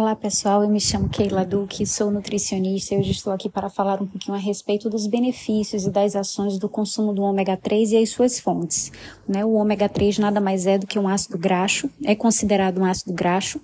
Olá pessoal, eu me chamo Keila Duque, sou nutricionista e hoje estou aqui para falar um pouquinho a respeito dos benefícios e das ações do consumo do ômega 3 e as suas fontes. Né? O ômega 3 nada mais é do que um ácido graxo, é considerado um ácido graxo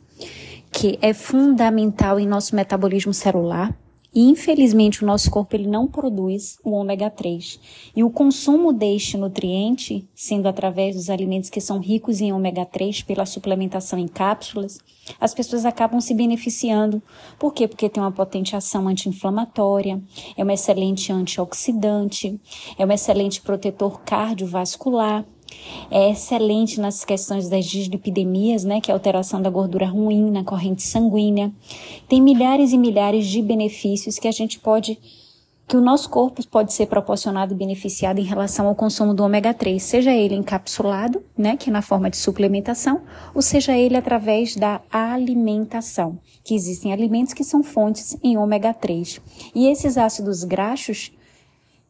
que é fundamental em nosso metabolismo celular, e infelizmente o nosso corpo ele não produz o ômega 3. E o consumo deste nutriente, sendo através dos alimentos que são ricos em ômega 3 pela suplementação em cápsulas, as pessoas acabam se beneficiando. Por quê? Porque tem uma potente ação anti-inflamatória, é um excelente antioxidante, é um excelente protetor cardiovascular é excelente nas questões das dislipidemias, né, que é a alteração da gordura ruim na corrente sanguínea. Tem milhares e milhares de benefícios que a gente pode que o nosso corpo pode ser proporcionado e beneficiado em relação ao consumo do ômega 3, seja ele encapsulado, né, que é na forma de suplementação, ou seja ele através da alimentação, que existem alimentos que são fontes em ômega 3. E esses ácidos graxos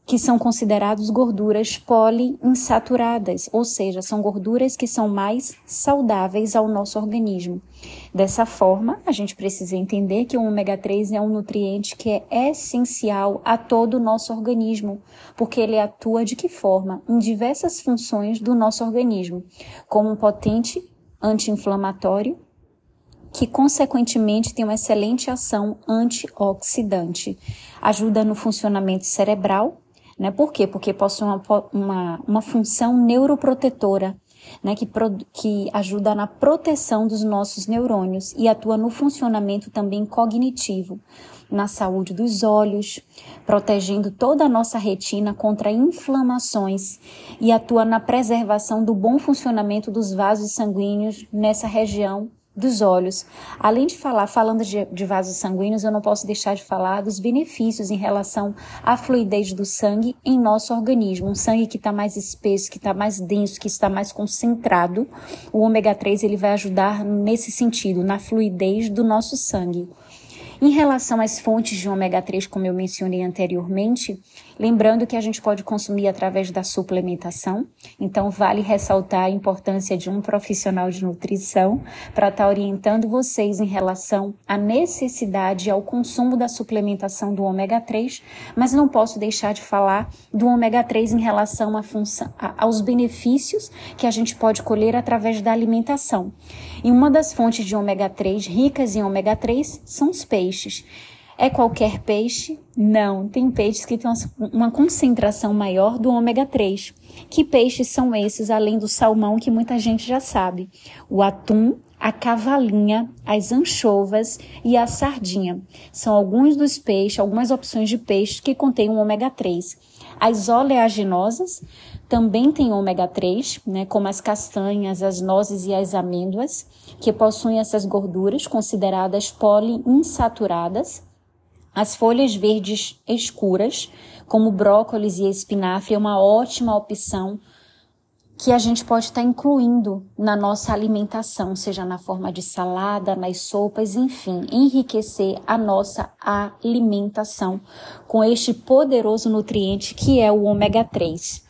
que são considerados gorduras poliinsaturadas, ou seja, são gorduras que são mais saudáveis ao nosso organismo. Dessa forma, a gente precisa entender que o ômega 3 é um nutriente que é essencial a todo o nosso organismo, porque ele atua de que forma? Em diversas funções do nosso organismo, como um potente anti-inflamatório, que consequentemente tem uma excelente ação antioxidante. Ajuda no funcionamento cerebral, né? Por quê? Porque possui uma, uma, uma função neuroprotetora, né? que, pro, que ajuda na proteção dos nossos neurônios e atua no funcionamento também cognitivo, na saúde dos olhos, protegendo toda a nossa retina contra inflamações e atua na preservação do bom funcionamento dos vasos sanguíneos nessa região dos olhos. Além de falar, falando de, de, vasos sanguíneos, eu não posso deixar de falar dos benefícios em relação à fluidez do sangue em nosso organismo. Um sangue que está mais espesso, que está mais denso, que está mais concentrado. O ômega 3 ele vai ajudar nesse sentido, na fluidez do nosso sangue. Em relação às fontes de ômega 3, como eu mencionei anteriormente, lembrando que a gente pode consumir através da suplementação, então vale ressaltar a importância de um profissional de nutrição para estar tá orientando vocês em relação à necessidade ao consumo da suplementação do ômega 3, mas não posso deixar de falar do ômega 3 em relação à função, aos benefícios que a gente pode colher através da alimentação. E uma das fontes de ômega 3 ricas em ômega 3 são os peixes peixes. É qualquer peixe? Não, tem peixes que têm uma concentração maior do ômega 3. Que peixes são esses, além do salmão, que muita gente já sabe? O atum, a cavalinha, as anchovas e a sardinha. São alguns dos peixes, algumas opções de peixes que contêm o ômega 3. As oleaginosas também têm ômega 3, né, como as castanhas, as nozes e as amêndoas, que possuem essas gorduras consideradas poliinsaturadas. As folhas verdes escuras, como brócolis e espinafre, é uma ótima opção que a gente pode estar incluindo na nossa alimentação, seja na forma de salada, nas sopas, enfim, enriquecer a nossa alimentação com este poderoso nutriente que é o ômega 3.